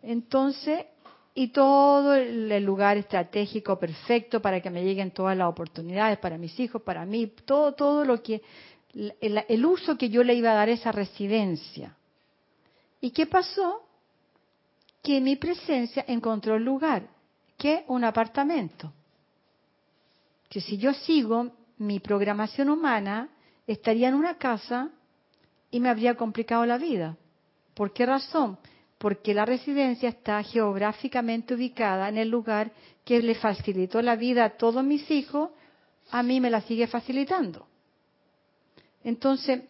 Entonces, y todo el lugar estratégico perfecto para que me lleguen todas las oportunidades para mis hijos, para mí, todo, todo lo que, el, el uso que yo le iba a dar a esa residencia. ¿Y qué pasó? Que mi presencia encontró lugar, que un apartamento. Que si yo sigo mi programación humana, estaría en una casa y me habría complicado la vida. ¿Por qué razón? porque la residencia está geográficamente ubicada en el lugar que le facilitó la vida a todos mis hijos, a mí me la sigue facilitando. Entonces,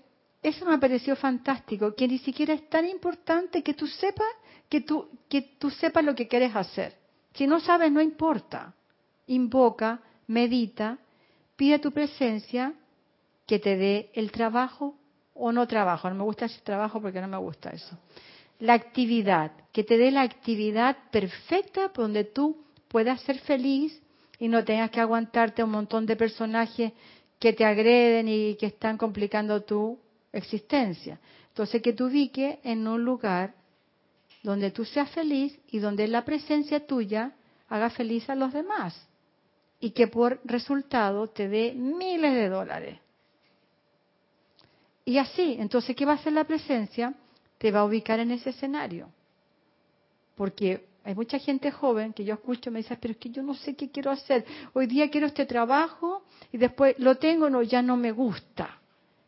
eso me pareció fantástico, que ni siquiera es tan importante que tú sepas que tú, que sepas lo que quieres hacer. Si no sabes, no importa. Invoca, medita, pide tu presencia que te dé el trabajo o no trabajo. No me gusta ese trabajo porque no me gusta eso la actividad, que te dé la actividad perfecta donde tú puedas ser feliz y no tengas que aguantarte un montón de personajes que te agreden y que están complicando tu existencia. Entonces, que te ubique en un lugar donde tú seas feliz y donde la presencia tuya haga feliz a los demás. Y que por resultado te dé miles de dólares. Y así, entonces, ¿qué va a hacer la presencia? te va a ubicar en ese escenario. Porque hay mucha gente joven que yo escucho y me dice, pero es que yo no sé qué quiero hacer. Hoy día quiero este trabajo y después lo tengo, no, ya no me gusta.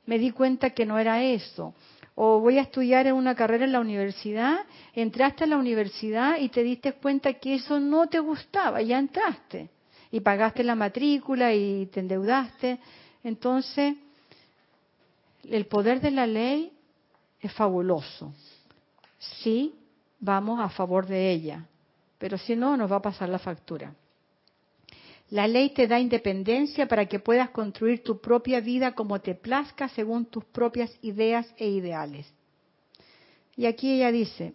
Me di cuenta que no era eso. O voy a estudiar en una carrera en la universidad, entraste a la universidad y te diste cuenta que eso no te gustaba, ya entraste. Y pagaste la matrícula y te endeudaste. Entonces, el poder de la ley es fabuloso. Sí, vamos a favor de ella, pero si no, nos va a pasar la factura. La ley te da independencia para que puedas construir tu propia vida como te plazca según tus propias ideas e ideales. Y aquí ella dice,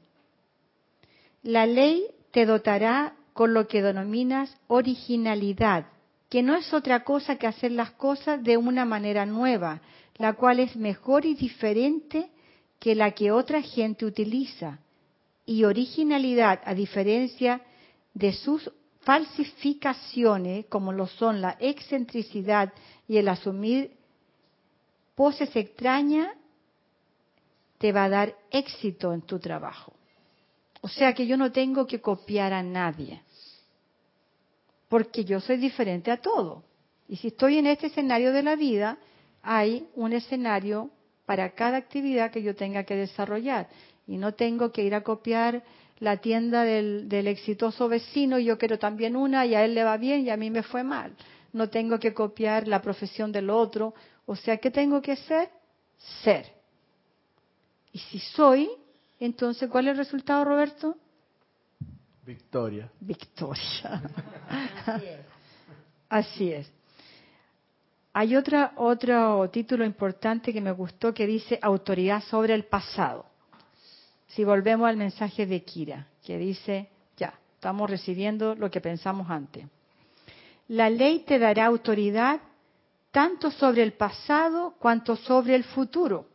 la ley te dotará con lo que denominas originalidad, que no es otra cosa que hacer las cosas de una manera nueva, la cual es mejor y diferente que la que otra gente utiliza. Y originalidad, a diferencia de sus falsificaciones, como lo son la excentricidad y el asumir poses extrañas, te va a dar éxito en tu trabajo. O sea que yo no tengo que copiar a nadie, porque yo soy diferente a todo. Y si estoy en este escenario de la vida, hay un escenario para cada actividad que yo tenga que desarrollar. Y no tengo que ir a copiar la tienda del, exitoso vecino y yo quiero también una y a él le va bien y a mí me fue mal. No tengo que copiar la profesión del otro. O sea, ¿qué tengo que ser? Ser. Y si soy, entonces, ¿cuál es el resultado, Roberto? Victoria. Victoria. Así es. Hay otra, otro título importante que me gustó que dice autoridad sobre el pasado. Si volvemos al mensaje de Kira, que dice, ya, estamos recibiendo lo que pensamos antes. La ley te dará autoridad tanto sobre el pasado cuanto sobre el futuro.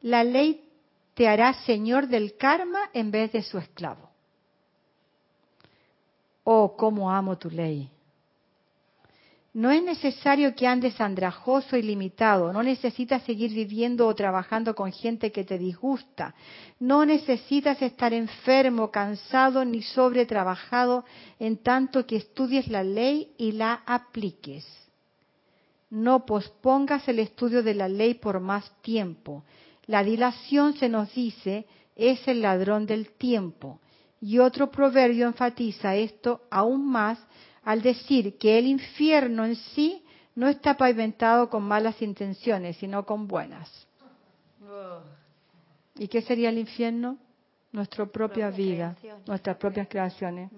La ley te hará señor del karma en vez de su esclavo. Oh, cómo amo tu ley. No es necesario que andes andrajoso y limitado, no necesitas seguir viviendo o trabajando con gente que te disgusta, no necesitas estar enfermo, cansado ni sobretrabajado en tanto que estudies la ley y la apliques. No pospongas el estudio de la ley por más tiempo. La dilación, se nos dice, es el ladrón del tiempo. Y otro proverbio enfatiza esto aún más al decir que el infierno en sí no está pavimentado con malas intenciones, sino con buenas. ¿Y qué sería el infierno? Nuestra propia vida, nuestras propias creaciones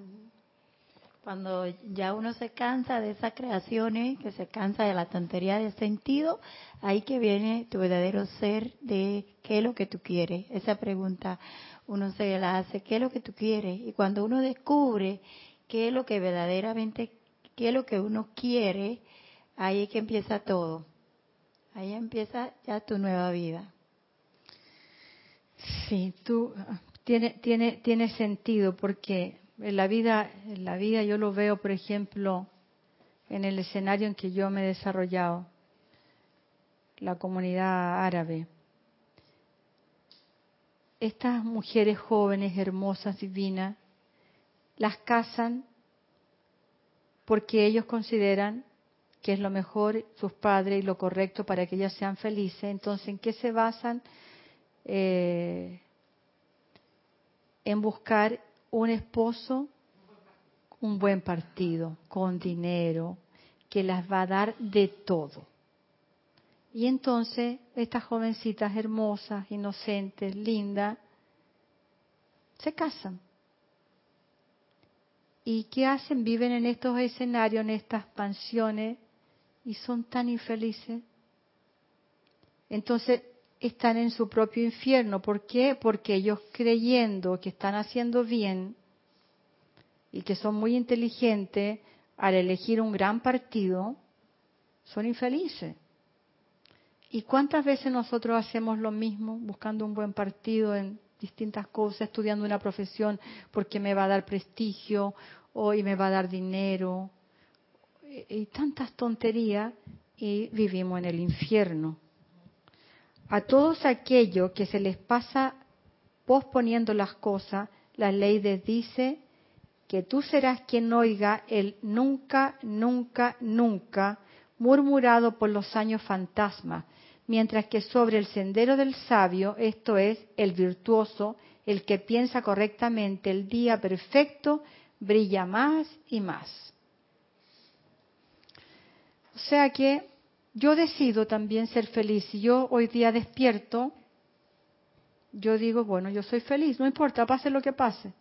cuando ya uno se cansa de esas creaciones, que se cansa de la tontería de sentido, ahí que viene tu verdadero ser de qué es lo que tú quieres. Esa pregunta uno se la hace, ¿qué es lo que tú quieres? Y cuando uno descubre qué es lo que verdaderamente, qué es lo que uno quiere, ahí es que empieza todo. Ahí empieza ya tu nueva vida. Sí, tú tiene tiene tiene sentido porque en la vida, en la vida yo lo veo, por ejemplo, en el escenario en que yo me he desarrollado, la comunidad árabe. Estas mujeres jóvenes, hermosas, divinas, las casan porque ellos consideran que es lo mejor sus padres y lo correcto para que ellas sean felices. Entonces, ¿en qué se basan? Eh, en buscar un esposo, un buen partido, con dinero, que las va a dar de todo. Y entonces estas jovencitas hermosas, inocentes, lindas, se casan. ¿Y qué hacen? Viven en estos escenarios, en estas pensiones, y son tan infelices. Entonces, están en su propio infierno. ¿Por qué? Porque ellos creyendo que están haciendo bien y que son muy inteligentes al elegir un gran partido, son infelices. ¿Y cuántas veces nosotros hacemos lo mismo, buscando un buen partido en distintas cosas, estudiando una profesión porque me va a dar prestigio o y me va a dar dinero? Y tantas tonterías y vivimos en el infierno. A todos aquellos que se les pasa posponiendo las cosas, la ley les dice que tú serás quien oiga el nunca, nunca, nunca murmurado por los años fantasma, mientras que sobre el sendero del sabio, esto es, el virtuoso, el que piensa correctamente, el día perfecto brilla más y más. O sea que yo decido también ser feliz. Si yo hoy día despierto, yo digo, bueno, yo soy feliz, no importa, pase lo que pase.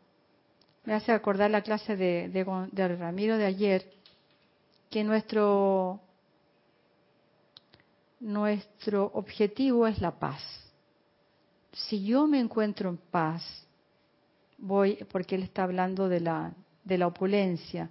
Me hace acordar la clase de, de, Ramiro de ayer, que nuestro nuestro objetivo es la paz. Si yo me encuentro en paz, voy, porque él está hablando de la, de la opulencia,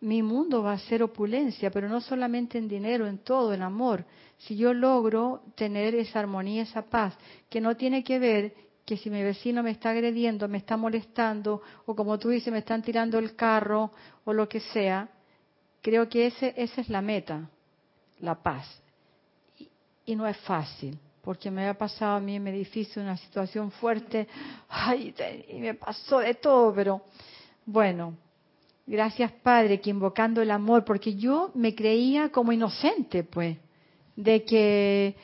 mi mundo va a ser opulencia, pero no solamente en dinero, en todo, en amor. Si yo logro tener esa armonía, esa paz, que no tiene que ver que si mi vecino me está agrediendo, me está molestando, o como tú dices, me están tirando el carro, o lo que sea, creo que ese, esa es la meta, la paz. Y, no es fácil, porque me había pasado a mí en mi edificio una situación fuerte, ay, y me pasó de todo, pero bueno, Gracias, Padre, que invocando el amor, porque yo me creía como inocente, pues, de que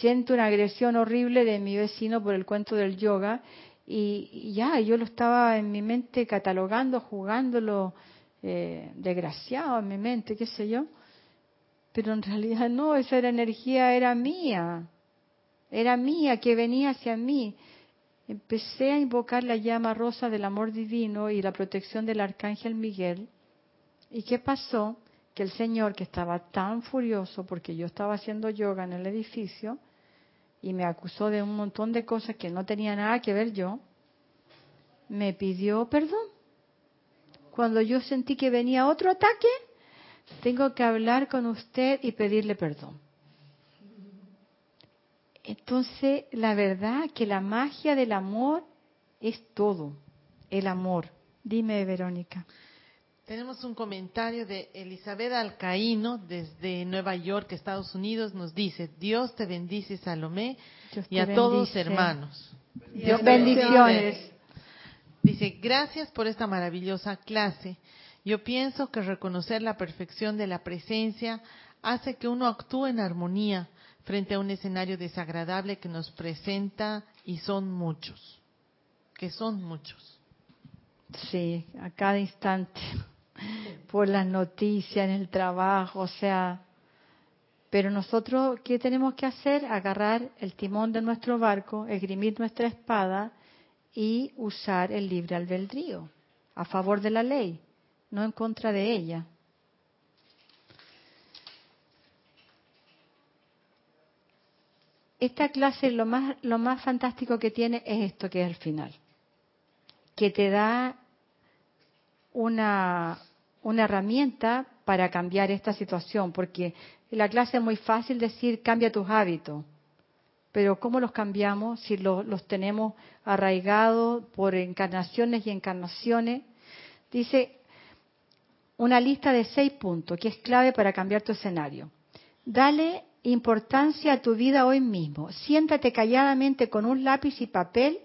siento una agresión horrible de mi vecino por el cuento del yoga y, ya, yo lo estaba en mi mente catalogando, jugándolo eh, desgraciado en mi mente, qué sé yo. Pero en realidad no, esa era energía era mía, era mía, que venía hacia mí empecé a invocar la llama rosa del amor divino y la protección del arcángel Miguel. ¿Y qué pasó? Que el Señor, que estaba tan furioso porque yo estaba haciendo yoga en el edificio y me acusó de un montón de cosas que no tenía nada que ver yo, me pidió perdón. Cuando yo sentí que venía otro ataque, tengo que hablar con usted y pedirle perdón. Entonces, la verdad que la magia del amor es todo, el amor. Dime, Verónica. Tenemos un comentario de Elizabeth Alcaíno desde Nueva York, Estados Unidos. Nos dice, Dios te bendice, Salomé, y a todos hermanos. Dios bendiciones. Dice, gracias por esta maravillosa clase. Yo pienso que reconocer la perfección de la presencia hace que uno actúe en armonía frente a un escenario desagradable que nos presenta y son muchos, que son muchos. Sí, a cada instante, por las noticias, en el trabajo, o sea, pero nosotros, ¿qué tenemos que hacer? Agarrar el timón de nuestro barco, esgrimir nuestra espada y usar el libre albedrío a favor de la ley, no en contra de ella. Esta clase lo más, lo más fantástico que tiene es esto que es el final, que te da una, una herramienta para cambiar esta situación, porque la clase es muy fácil decir cambia tus hábitos, pero ¿cómo los cambiamos si los tenemos arraigados por encarnaciones y encarnaciones? Dice una lista de seis puntos que es clave para cambiar tu escenario. Dale importancia a tu vida hoy mismo. Siéntate calladamente con un lápiz y papel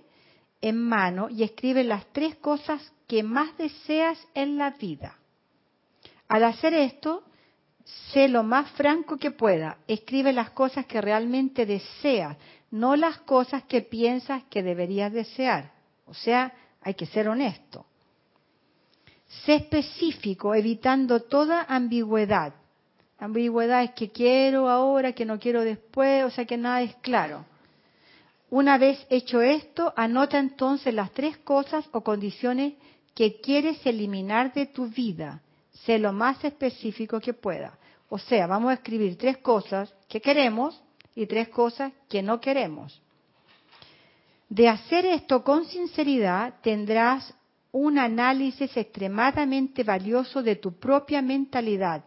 en mano y escribe las tres cosas que más deseas en la vida. Al hacer esto, sé lo más franco que pueda. Escribe las cosas que realmente deseas, no las cosas que piensas que deberías desear. O sea, hay que ser honesto. Sé específico, evitando toda ambigüedad. Ambigüedad es que quiero ahora, que no quiero después, o sea que nada es claro. Una vez hecho esto, anota entonces las tres cosas o condiciones que quieres eliminar de tu vida. Sé lo más específico que pueda. O sea, vamos a escribir tres cosas que queremos y tres cosas que no queremos. De hacer esto con sinceridad, tendrás un análisis extremadamente valioso de tu propia mentalidad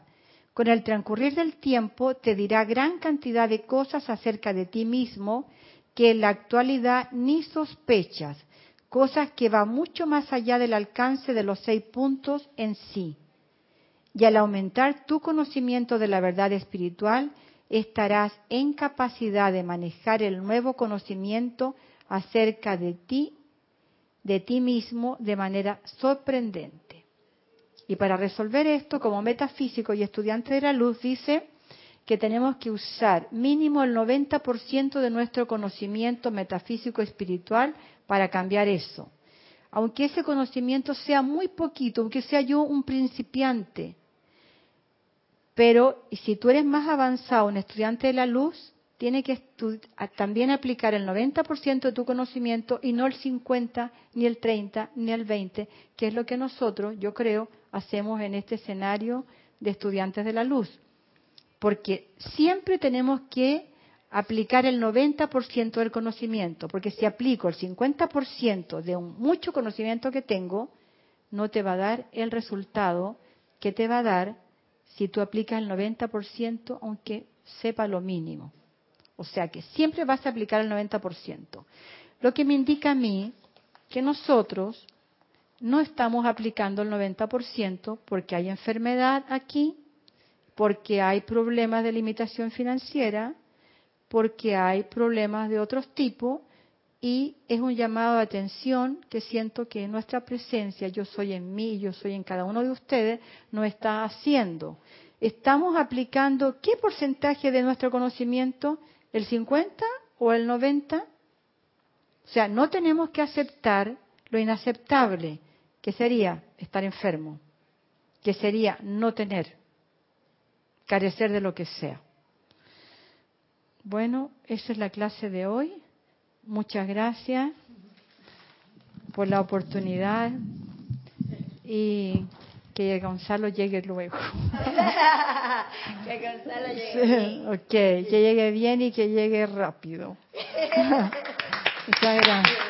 con el transcurrir del tiempo te dirá gran cantidad de cosas acerca de ti mismo que en la actualidad ni sospechas, cosas que van mucho más allá del alcance de los seis puntos en sí. Y al aumentar tu conocimiento de la verdad espiritual, estarás en capacidad de manejar el nuevo conocimiento acerca de ti, de ti mismo, de manera sorprendente. Y para resolver esto, como metafísico y estudiante de la luz, dice que tenemos que usar mínimo el 90% de nuestro conocimiento metafísico espiritual para cambiar eso. Aunque ese conocimiento sea muy poquito, aunque sea yo un principiante. Pero si tú eres más avanzado, un estudiante de la luz, tiene que también aplicar el 90% de tu conocimiento y no el 50, ni el 30, ni el 20, que es lo que nosotros, yo creo, hacemos en este escenario de estudiantes de la luz, porque siempre tenemos que aplicar el 90% del conocimiento, porque si aplico el 50% de un mucho conocimiento que tengo, no te va a dar el resultado que te va a dar si tú aplicas el 90%, aunque sepa lo mínimo. O sea que siempre vas a aplicar el 90%. Lo que me indica a mí que nosotros no estamos aplicando el 90% porque hay enfermedad aquí, porque hay problemas de limitación financiera, porque hay problemas de otros tipos y es un llamado de atención que siento que nuestra presencia, yo soy en mí, yo soy en cada uno de ustedes, no está haciendo. ¿Estamos aplicando qué porcentaje de nuestro conocimiento? ¿El 50 o el 90? O sea, no tenemos que aceptar lo inaceptable, que sería estar enfermo, que sería no tener, carecer de lo que sea. Bueno, esa es la clase de hoy. Muchas gracias por la oportunidad y que Gonzalo llegue luego. que Gonzalo llegue bien. Ok, que llegue bien y que llegue rápido. Muchas gracias.